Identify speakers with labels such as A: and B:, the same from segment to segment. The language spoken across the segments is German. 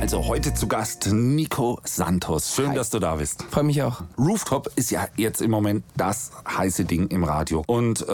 A: Also heute zu Gast Nico Santos. Schön,
B: Hi.
A: dass du da bist.
B: Freue mich auch.
A: Rooftop ist ja jetzt im Moment das heiße Ding im Radio. Und äh,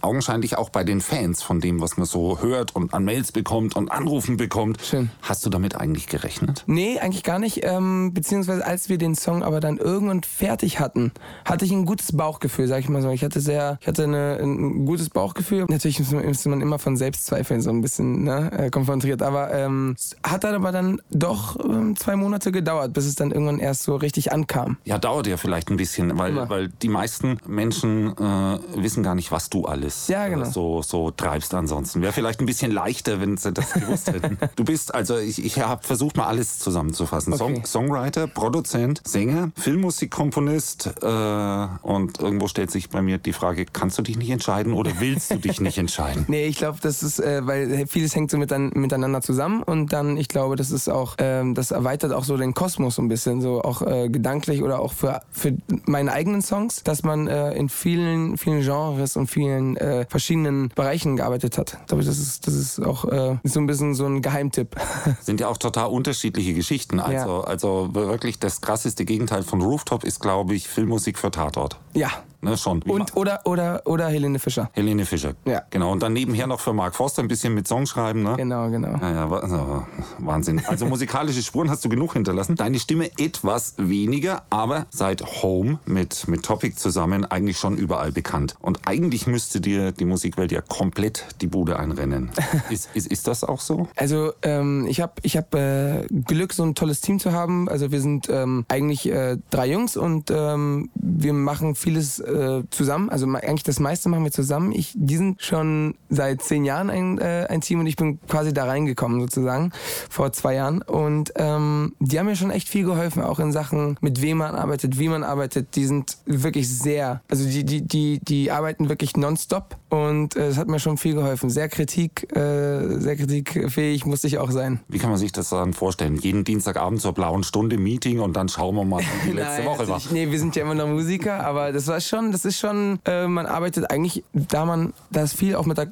A: augenscheinlich auch bei den Fans von dem, was man so hört und an Mails bekommt und Anrufen bekommt.
B: Schön.
A: Hast du damit eigentlich gerechnet?
B: Nee, eigentlich gar nicht. Ähm, beziehungsweise als wir den Song aber dann irgendwann fertig hatten, hatte ich ein gutes Bauchgefühl, sag ich mal so. Ich hatte sehr, ich hatte eine, ein gutes Bauchgefühl. Natürlich ist man, immer von Selbstzweifeln so ein bisschen ne, äh, konfrontiert. Aber ähm, hat dann aber dann doch ähm, zwei Monate gedauert, bis es dann irgendwann erst so richtig ankam.
A: Ja, dauert ja vielleicht ein bisschen, weil,
B: Immer.
A: weil die meisten Menschen äh, wissen gar nicht, was du alles
B: Ja, genau.
A: äh, so, so treibst ansonsten. Wäre vielleicht ein bisschen leichter, wenn sie das gewusst hätten. Du bist, also ich, ich habe versucht mal alles zusammenzufassen.
B: Okay.
A: Song, Songwriter, Produzent, Sänger, Filmmusikkomponist äh, und irgendwo stellt sich bei mir die Frage, kannst du dich nicht entscheiden oder willst du dich nicht entscheiden?
B: Nee, ich glaube, das ist, äh, weil vieles hängt so mitan miteinander zusammen und dann, ich glaube, das ist auch, ähm, das erweitert auch so den Kosmos so ein bisschen, so auch äh, gedanklich oder auch für, für meine eigenen Songs, dass man äh, in vielen, vielen Genres und vielen äh, verschiedenen Bereichen gearbeitet hat. Ich glaube, das ist, das ist auch äh, so ein bisschen so ein Geheimtipp.
A: sind ja auch total unterschiedliche Geschichten. Also,
B: Ja.
A: also wirklich das krasseste Gegenteil von Rooftop ist, glaube ich, Filmmusik für Tatort.
B: ja.
A: Ne, schon.
B: Und oder oder oder Helene Fischer.
A: Helene Fischer.
B: Ja.
A: Genau. Und dann nebenher noch für Mark Forster ein bisschen mit Songs schreiben, ne?
B: Genau, genau.
A: Ja, ja, wa- also, Wahnsinn. Also musikalische Spuren hast du genug hinterlassen. Deine Stimme etwas weniger, aber seit Home mit, mit Topic zusammen eigentlich schon überall bekannt. Und eigentlich müsste dir die Musikwelt ja komplett die Bude einrennen. Ist, ist, ist das auch so?
B: Also ähm, ich habe ich hab, äh, Glück, so ein tolles Team zu haben. Also wir sind ähm, eigentlich äh, drei Jungs und ähm, wir machen vieles äh, zusammen. Also eigentlich das meiste machen wir zusammen. Ich, die sind schon seit zehn Jahren ein, äh, ein Team und ich bin quasi da reingekommen sozusagen vor zwei Jahren. Und ähm, die haben mir schon echt viel geholfen, auch in Sachen, mit wem man arbeitet, wie man arbeitet. Die sind wirklich sehr, also die, die, die, die arbeiten wirklich nonstop und äh, es hat mir schon viel geholfen. Sehr Kritik, äh, sehr kritikfähig musste ich auch sein.
A: Wie kann man sich das dann vorstellen? Jeden Dienstagabend zur blauen Stunde Meeting und dann schauen wir mal, wie die letzte
B: Nein,
A: Woche war.
B: Nee, wir sind ja immer noch Musiker, aber das war schon, das ist schon, äh, man arbeitet eigentlich, da man, da es viel auch mit der,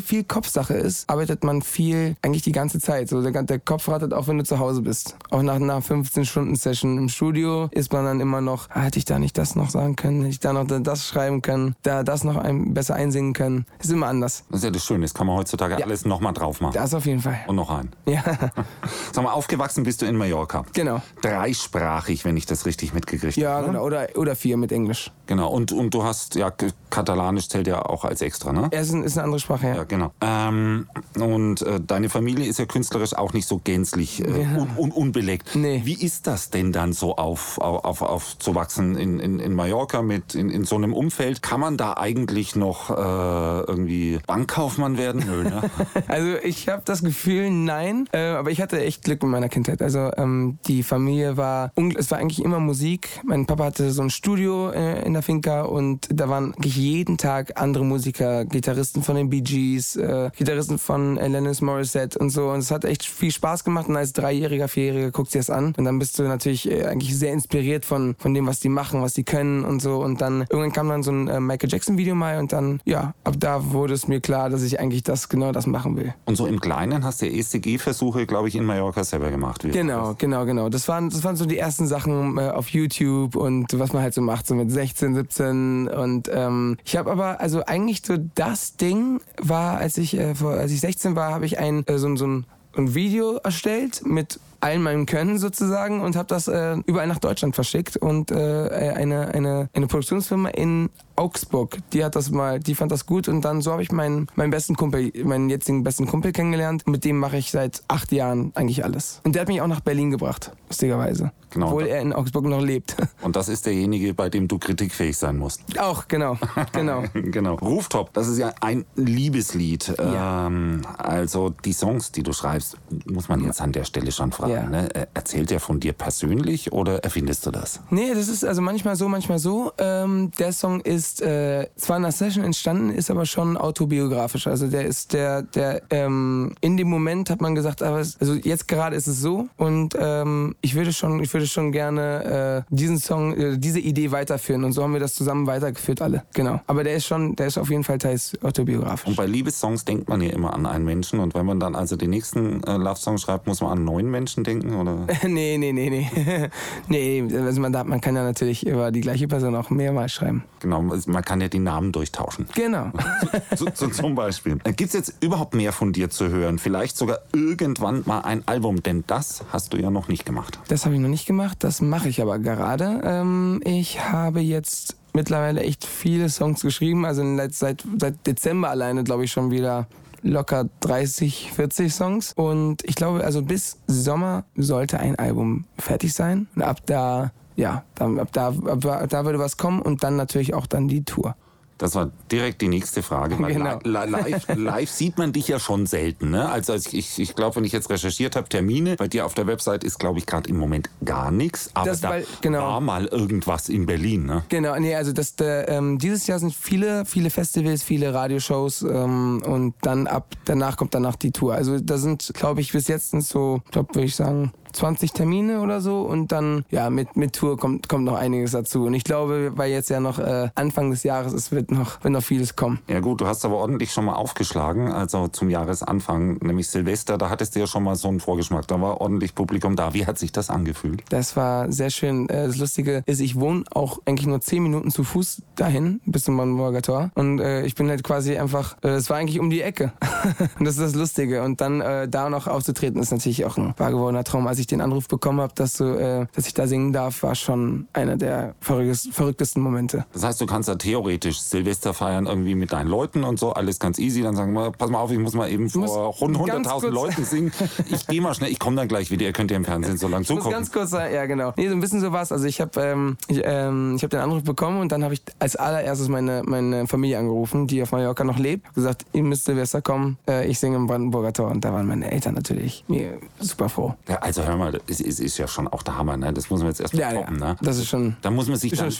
B: viel Kopfsache ist, arbeitet man viel eigentlich die ganze Zeit. So der, der Kopf rattert auch, wenn du zu Hause bist. Auch nach einer 15-Stunden-Session im Studio ist man dann immer noch, ah, hätte ich da nicht das noch sagen können, hätte ich da noch das schreiben können, da das noch ein, besser einsingen können. Ist immer anders.
A: Das ist ja das Schöne, das kann man heutzutage alles nochmal drauf machen.
B: Das auf jeden Fall.
A: Und noch ein.
B: Ja,
A: Sag mal, aufgewachsen bist du in Mallorca.
B: genau.
A: Dreisprachig, wenn ich das richtig mitgekriegt
B: Ja,
A: habe.
B: genau. Oder, oder vier mit Englisch.
A: Genau. Und, und du hast, ja, Katalanisch zählt ja auch als extra, ne?
B: Er ist, ein, ist eine andere Sprache, ja.
A: Ja, genau. Ähm, und äh, deine Familie ist ja künstlerisch auch nicht so gänzlich äh, un, un, unbelegt.
B: Nee.
A: Wie ist das denn dann so auf, auf, auf, aufzuwachsen in, in, in Mallorca mit in, in so einem Umfeld? Kann man da eigentlich noch äh, irgendwie Bankkaufmann werden? Nö, ne?
B: Also ich habe das Gefühl, nein. Äh, aber ich hatte echt Glück in meiner Kindheit. Also ähm, die Familie war, es war eigentlich immer Musik. Mein Papa hatte so ein Studio äh, in der Finca und da waren eigentlich jeden Tag andere Musiker, Gitarristen von den Bee Gees, äh, Gitarristen von Alanis Morissette und so. Und es hat echt viel Spaß gemacht. Und als Dreijähriger, Vierjähriger guckst du dir das an und dann bist du natürlich äh, eigentlich sehr inspiriert von von dem, was die machen, was die können und so. Und dann irgendwann kam dann so ein äh, Michael Jackson Video mal und dann ja, ab da wurde es mir klar, dass ich eigentlich das genau das machen will.
A: Und so im Kleinen hast du ECG-Versuche, glaube ich, in Mallorca selber gemacht.
B: Genau, genau, genau. Das waren, das waren so die ersten Sachen äh, auf YouTube und was man halt so macht, so mit 16, 17. Und ähm, ich habe aber, also eigentlich so das Ding war, als ich, äh, vor, als ich 16 war, habe ich ein, äh, so, so ein, ein Video erstellt mit all meinem Können sozusagen und habe das äh, überall nach Deutschland verschickt und äh, eine, eine, eine Produktionsfirma in Augsburg, die hat das mal, die fand das gut und dann so habe ich meinen, meinen besten Kumpel, meinen jetzigen besten Kumpel kennengelernt. Mit dem mache ich seit acht Jahren eigentlich alles. Und der hat mich auch nach Berlin gebracht, lustigerweise.
A: Genau.
B: Obwohl er in Augsburg noch lebt.
A: Und das ist derjenige, bei dem du kritikfähig sein musst.
B: auch, genau, genau.
A: genau. Rooftop, das ist ja ein Liebeslied.
B: Ja.
A: Ähm, also die Songs, die du schreibst, muss man jetzt an der Stelle schon fragen.
B: Ja.
A: Ne? Äh, Erzählt er von dir persönlich oder erfindest du das?
B: Nee, das ist also manchmal so, manchmal so. Ähm, der Song ist äh, zwar in einer Session entstanden, ist aber schon autobiografisch. Also der ist der, der ähm, in dem Moment hat man gesagt, aber es, also jetzt gerade ist es so und ähm, ich würde schon, ich würde schon gerne äh, diesen Song, äh, diese Idee weiterführen und so haben wir das zusammen weitergeführt alle. Genau. Aber der ist schon, der ist auf jeden Fall teils autobiografisch.
A: Und bei Liebessongs denkt man ja immer an einen Menschen und wenn man dann also den nächsten äh, Love-Song schreibt, muss man an neun Menschen denken oder?
B: nee, nee, nee, nee. nee, also man, darf, man kann ja natürlich über die gleiche Person auch mehrmals schreiben.
A: Genau, man kann ja die Namen durchtauschen.
B: Genau.
A: so, so, zum Beispiel. Gibt es jetzt überhaupt mehr von dir zu hören? Vielleicht sogar irgendwann mal ein Album, denn das hast du ja noch nicht gemacht.
B: Das habe ich noch nicht gemacht, das mache ich aber gerade. Ähm, ich habe jetzt mittlerweile echt viele Songs geschrieben, also seit, seit Dezember alleine glaube ich schon wieder locker 30, 40 Songs. Und ich glaube, also bis Sommer sollte ein Album fertig sein. Und ab da, ja, ab da, ab da würde was kommen und dann natürlich auch dann die Tour.
A: Das war direkt die nächste Frage.
B: Genau.
A: Live, live, sieht man dich ja schon selten. Ne? Also ich, ich glaube, wenn ich jetzt recherchiert habe, Termine, bei dir auf der Website ist, glaube ich, gerade im Moment gar nichts. Aber
B: das,
A: da
B: weil, genau.
A: war mal irgendwas in Berlin. Ne?
B: Genau, nee, also das, der, ähm, dieses Jahr sind viele, viele Festivals, viele Radioshows ähm, und dann ab, danach kommt danach die Tour. Also da sind, glaube ich, bis jetzt sind so, glaube würde ich sagen, 20 Termine oder so und dann, ja, mit, mit Tour kommt, kommt noch einiges dazu. Und ich glaube, weil jetzt ja noch äh, Anfang des Jahres ist, wird noch, wird noch vieles kommen.
A: Ja gut, du hast aber ordentlich schon mal aufgeschlagen, also zum Jahresanfang, nämlich Silvester, da hattest du ja schon mal so einen Vorgeschmack, da war ordentlich Publikum da. Wie hat sich das angefühlt?
B: Das war sehr schön. Äh, das Lustige ist, ich wohne auch eigentlich nur 10 Minuten zu Fuß dahin, bis zum Brandenburger Tor. Und äh, ich bin halt quasi einfach, äh, es war eigentlich um die Ecke. und das ist das Lustige. Und dann äh, da noch aufzutreten, ist natürlich auch ein wahr gewordener Traum. Als ich den Anruf bekommen habe, dass, du, äh, dass ich da singen darf, war schon einer der verrücktesten Momente.
A: Das heißt, du kannst da theoretisch Silvester feiern irgendwie mit deinen Leuten und so, alles ganz easy. Dann sagen wir, pass mal auf, ich muss mal eben vor 100.000 Leuten singen. Ich gehe mal schnell, ich komme dann gleich wieder. Ihr könnt ja im Fernsehen so lange zugucken.
B: ganz kurz ja genau. Nee, so ein bisschen so was. Also ich habe ähm, ich, ähm, ich hab den Anruf bekommen und dann habe ich als allererstes meine, meine Familie angerufen, die auf Mallorca noch lebt. Hab gesagt, ihr müsst Silvester kommen, äh, ich singe im Brandenburger Tor. Und da waren meine Eltern natürlich mir super froh.
A: Ja, also hör mal, es ist, ist, ja schon auch der Hammer, ne? Das muss man jetzt erst mal
B: ja,
A: toppen,
B: ja.
A: ne?
B: Das ist schon,
A: da muss man sich dann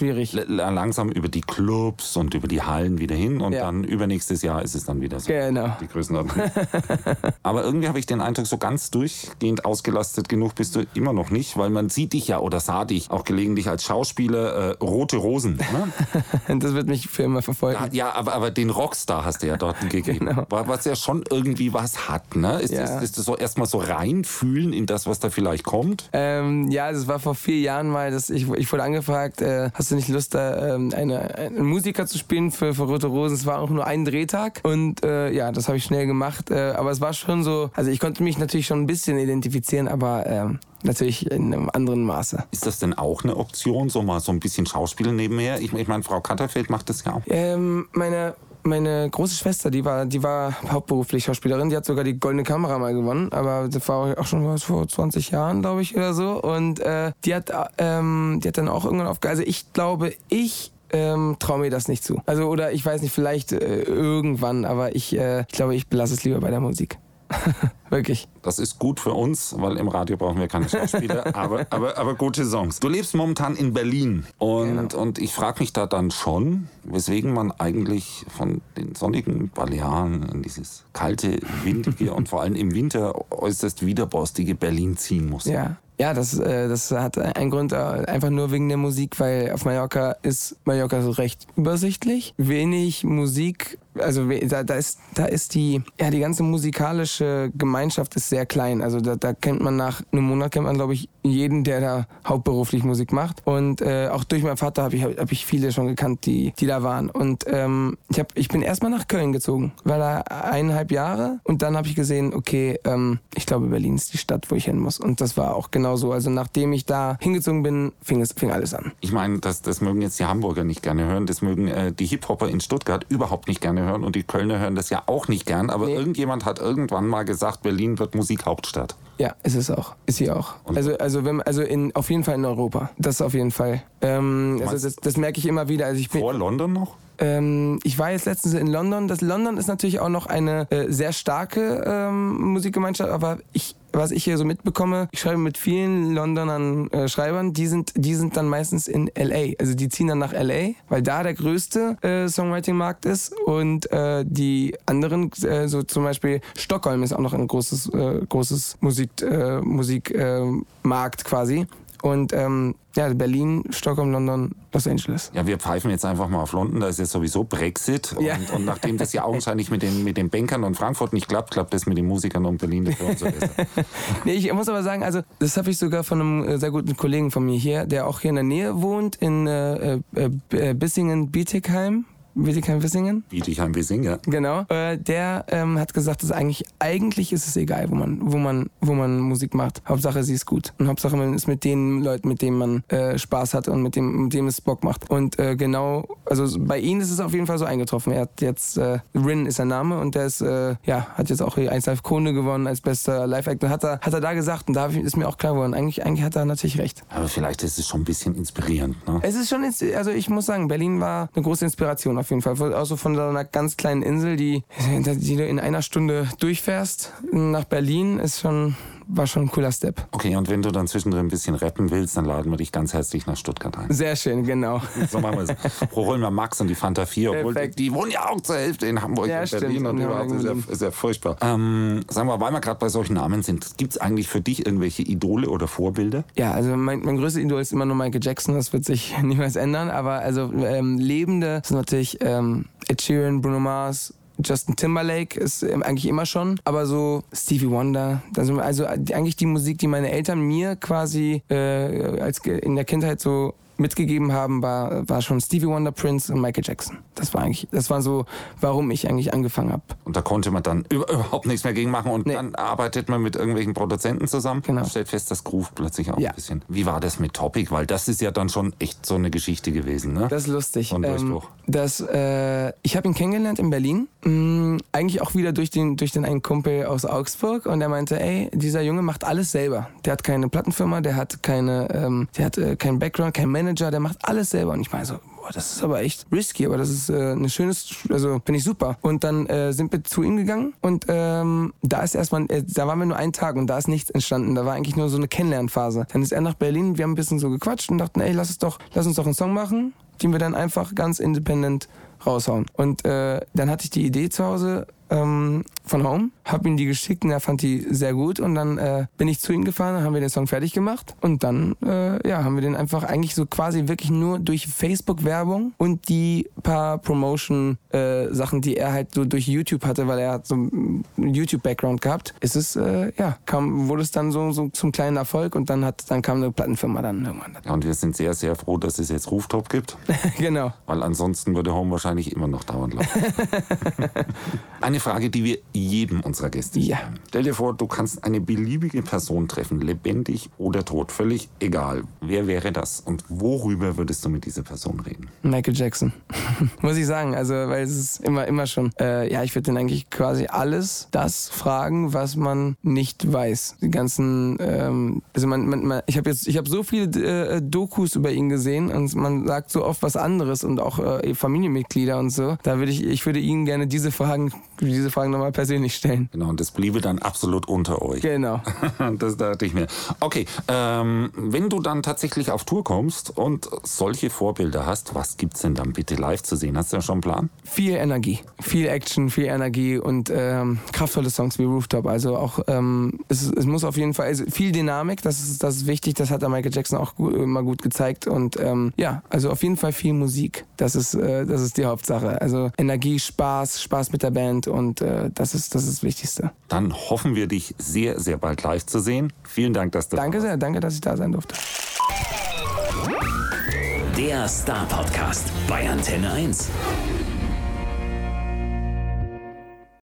A: langsam über die Clubs und über die Hallen wieder hin und
B: Ja.
A: dann übernächstes Jahr ist es dann wieder so.
B: Genau.
A: Die Größenordnung. Aber irgendwie habe ich den Eindruck, so ganz durchgehend ausgelastet genug bist du immer noch nicht, weil man sieht dich ja oder sah dich auch gelegentlich als Schauspieler äh, Rote Rosen. Ne?
B: Das wird mich für immer verfolgen.
A: Ja, aber, aber den Rockstar hast du ja dort gegeben.
B: Genau.
A: Wa- Was ja schon irgendwie was hat, ne? Ist,
B: Ja.
A: das, ist das so erstmal so reinfühlen in das, was da vielleicht kommt?
B: Ähm, ja, das war vor vier Jahren mal, dass ich, ich wurde angefragt, äh, hast du nicht Lust, da ähm, eine, einen Musiker zu spielen für, für Rote Rosen? Es war auch nur ein Drehtag und äh, ja, das habe ich schnell gemacht. Äh, aber es war schon so, also ich konnte mich natürlich schon ein bisschen identifizieren, aber ähm, natürlich in einem anderen Maße.
A: Ist das denn auch eine Option, so mal so ein bisschen Schauspielen nebenher? Ich, ich meine, Frau Katterfeld macht das ja auch.
B: Ähm, meine meine große Schwester, die war, die war hauptberuflich Schauspielerin, die hat sogar die Goldene Kamera mal gewonnen, aber das war auch schon was vor 20 Jahren, glaube ich, oder so. Und äh, die hat, ähm, die hat dann auch irgendwann aufgehört. Also ich glaube, ich ähm, traue mir das nicht zu. Also oder ich weiß nicht, vielleicht äh, irgendwann, aber ich, äh, ich glaube, ich belasse es lieber bei der Musik. Wirklich.
A: Das ist gut für uns, weil im Radio brauchen wir keine Schauspieler, aber, aber, aber gute Songs. Du lebst momentan in Berlin und, und ich frage mich da dann schon, weswegen man eigentlich von den sonnigen Balearen in dieses kalte, windige und vor allem im Winter äußerst widerborstige Berlin ziehen muss.
B: Ja. Ja, das, äh, das hat einen Grund, äh, einfach nur wegen der Musik, weil auf Mallorca ist Mallorca so recht übersichtlich. Wenig Musik, also da, da ist da ist die ja die ganze musikalische Gemeinschaft ist sehr klein. Also da, da kennt man nach einem Monat kennt man glaube ich jeden, der da hauptberuflich Musik macht. Und äh, auch durch meinen Vater habe ich hab ich viele schon gekannt, die die da waren. Und ähm, ich hab, ich bin erstmal nach Köln gezogen, war da eineinhalb Jahre und dann habe ich gesehen, okay, ähm, ich glaube Berlin ist die Stadt, wo ich hin muss. Und das war auch genau so. Also nachdem ich da hingezogen bin, fing es fing alles an.
A: Ich meine, das, das mögen jetzt die Hamburger nicht gerne hören, das mögen äh, die Hip-Hopper in Stuttgart überhaupt nicht gerne hören und die Kölner hören das ja auch nicht gern, aber
B: Nee.
A: irgendjemand hat irgendwann mal gesagt, Berlin wird Musikhauptstadt.
B: Ja, ist es auch. Ist sie auch.
A: Und-
B: Also, also, wenn, also in, auf jeden Fall in Europa. Das auf jeden Fall. Ähm, also das, das merke ich immer wieder. Also ich bin,
A: Vor London noch?
B: Ähm, ich war jetzt letztens in London. Das London ist natürlich auch noch eine äh, sehr starke ähm, Musikgemeinschaft, aber ich was ich hier so mitbekomme, ich schreibe mit vielen Londonern äh, Schreibern, die sind, die sind dann meistens in LA. Also die ziehen dann nach LA, weil da der größte äh, Songwriting-Markt ist und äh, die anderen, äh, so zum Beispiel Stockholm ist auch noch ein großes, äh, großes Musik, äh, Musikmarkt quasi. Und ähm, ja, Berlin, Stockholm, London, Los Angeles.
A: Ja, wir pfeifen jetzt einfach mal auf London, da ist jetzt sowieso Brexit. Und,
B: Ja.
A: und nachdem das ja augenscheinlich mit den, mit den Bankern und Frankfurt nicht klappt, klappt das mit den Musikern und Berlin dafür und so besser.
B: Nee, ich muss aber sagen, also das habe ich sogar von einem äh, sehr guten Kollegen von mir hier, der auch hier in der Nähe wohnt, in äh, äh, äh, Bissingen, Bietigheim. Bietigheim, Bissingen?
A: Bietigheim, wir singen, ja.
B: Genau. Äh, der ähm, hat gesagt, dass eigentlich, eigentlich ist es egal, wo man, wo man, wo man Musik macht. Hauptsache, sie ist gut. Und Hauptsache, man ist mit den Leuten, mit denen man äh, Spaß hat und mit dem, mit dem es Bock macht. Und äh, genau, also bei ihm ist es auf jeden Fall so eingetroffen. Er hat jetzt, äh, Rin ist sein Name und der ist, äh, ja, hat jetzt auch hier 1 Live Krone gewonnen als bester Live-Act. Und hat er, hat er da gesagt, und da ich- ist mir auch klar geworden, eigentlich, eigentlich hat er natürlich recht.
A: Aber vielleicht ist es schon ein bisschen inspirierend. Ne?
B: Es ist schon, also ich muss sagen, Berlin war eine große Inspiration auf jeden Fall. Auch so von so einer ganz kleinen Insel, die, die du in einer Stunde durchfährst nach Berlin, ist schon, war schon ein cooler Step.
A: Okay, und wenn du dann zwischendrin ein bisschen rappen willst, dann laden wir dich ganz herzlich nach Stuttgart ein.
B: Sehr schön, genau.
A: So machen wir es. Holen wir Max und die Fanta 4, obwohl die, die wohnen ja auch zur Hälfte in Hamburg
B: Ja,
A: und
B: stimmt,
A: Berlin und überhaupt. Ist ja, ist ja furchtbar. Ähm, sagen wir, weil wir gerade bei solchen Namen sind, gibt es eigentlich für dich irgendwelche Idole oder Vorbilder?
B: Ja, also mein, mein größter Idol ist immer nur Michael Jackson, das wird sich niemals ändern. Aber also ähm, Lebende sind natürlich ähm, Ed Sheeran, Bruno Mars, Justin Timberlake ist ähm, eigentlich immer schon, aber so Stevie Wonder, also die- eigentlich die Musik, die meine Eltern mir quasi äh, als in der Kindheit so mitgegeben haben, war, war schon Stevie Wonder, Prince und Michael Jackson. Das war eigentlich, das war so, warum ich eigentlich angefangen habe.
A: Und da konnte man dann über, überhaupt nichts mehr gegen machen und
B: Nee.
A: dann arbeitet man mit irgendwelchen Produzenten zusammen
B: Genau.
A: und stellt fest, das groove plötzlich auch
B: Ja.
A: ein bisschen. Wie war das mit Topic? Weil das ist ja dann schon echt so eine Geschichte gewesen, ne?
B: Das ist lustig.
A: So ein Durchbruch.
B: das, äh, ich habe ihn kennengelernt in Berlin. Mm, eigentlich auch wieder durch den, durch den einen Kumpel aus Augsburg. Und der meinte, ey, dieser Junge macht alles selber. Der hat keine Plattenfirma, der hat keine, ähm, der hat äh, keinen Background, keinen Manager, der macht alles selber. Und ich meine so, boah, das ist aber echt risky, aber das ist äh, eine schönes, also finde ich super. Und dann äh, sind wir zu ihm gegangen und ähm, da ist erstmal, äh, da waren wir nur einen Tag und da ist nichts entstanden. Da war eigentlich nur so eine Kennenlernphase. Dann ist er nach Berlin, wir haben ein bisschen so gequatscht und dachten, ey, lass es doch, lass uns doch einen Song machen, den wir dann einfach ganz independent raushauen. Und äh, dann hatte ich die Idee zu Hause ähm, von Home, hab ihm die geschickt und er fand die sehr gut und dann äh, bin ich zu ihm gefahren, dann haben wir den Song fertig gemacht und dann äh, ja, haben wir den einfach eigentlich so quasi wirklich nur durch Facebook-Werbung und die paar Promotion-Sachen, die er halt so durch YouTube hatte, weil er hat so einen YouTube-Background gehabt, ist es, äh, ja, kam, wurde es dann so, so zum kleinen Erfolg und dann hat, dann kam eine Plattenfirma dann irgendwann.
A: Ja, und wir sind sehr, sehr froh, dass es jetzt Rooftop gibt,
B: genau.
A: weil ansonsten würde Home wahrscheinlich immer noch dauernd laufen. Eine Frage, die wir jedem unserer Gäste
B: Ja.
A: Stell dir vor, du kannst eine beliebige Person treffen, lebendig oder tot, völlig egal. Wer wäre das und worüber würdest du mit dieser Person reden?
B: Michael Jackson. Muss ich sagen. Also, weil es ist immer, immer schon. Äh, ja, ich würde den eigentlich quasi alles das fragen, was man nicht weiß. Die ganzen, ähm, also man, man, man ich habe jetzt, ich habe so viele äh, Dokus über ihn gesehen und man sagt so oft was anderes und auch äh, Familienmitglieder und so. Da würde ich, ich würde Ihnen gerne diese Fragen, diese Fragen nochmal persönlich stellen.
A: Genau, und das bliebe dann absolut unter euch.
B: Genau.
A: Das dachte ich mir. Okay, ähm, wenn du dann tatsächlich auf Tour kommst und solche Vorbilder hast, was gibt's denn dann bitte live zu sehen? Hast du ja schon einen Plan?
B: Viel Energie, viel Action, viel Energie und ähm, kraftvolle Songs wie Rooftop. Also auch, ähm, es, es muss auf jeden Fall, also viel Dynamik, das ist, das ist wichtig, das hat der Michael Jackson auch gut, immer gut gezeigt. Und ähm, ja, also auf jeden Fall viel Musik. Das ist, äh, das ist die Hauptsache. Also Energie, Spaß, Spaß mit der Band und äh, das, ist, das ist das Wichtigste.
A: Dann hoffen wir, dich sehr, sehr bald live zu sehen. Vielen Dank, dass du
B: Danke
A: da warst.
B: sehr, danke, dass ich da sein durfte.
C: Der Star Podcast bei Antenne 1.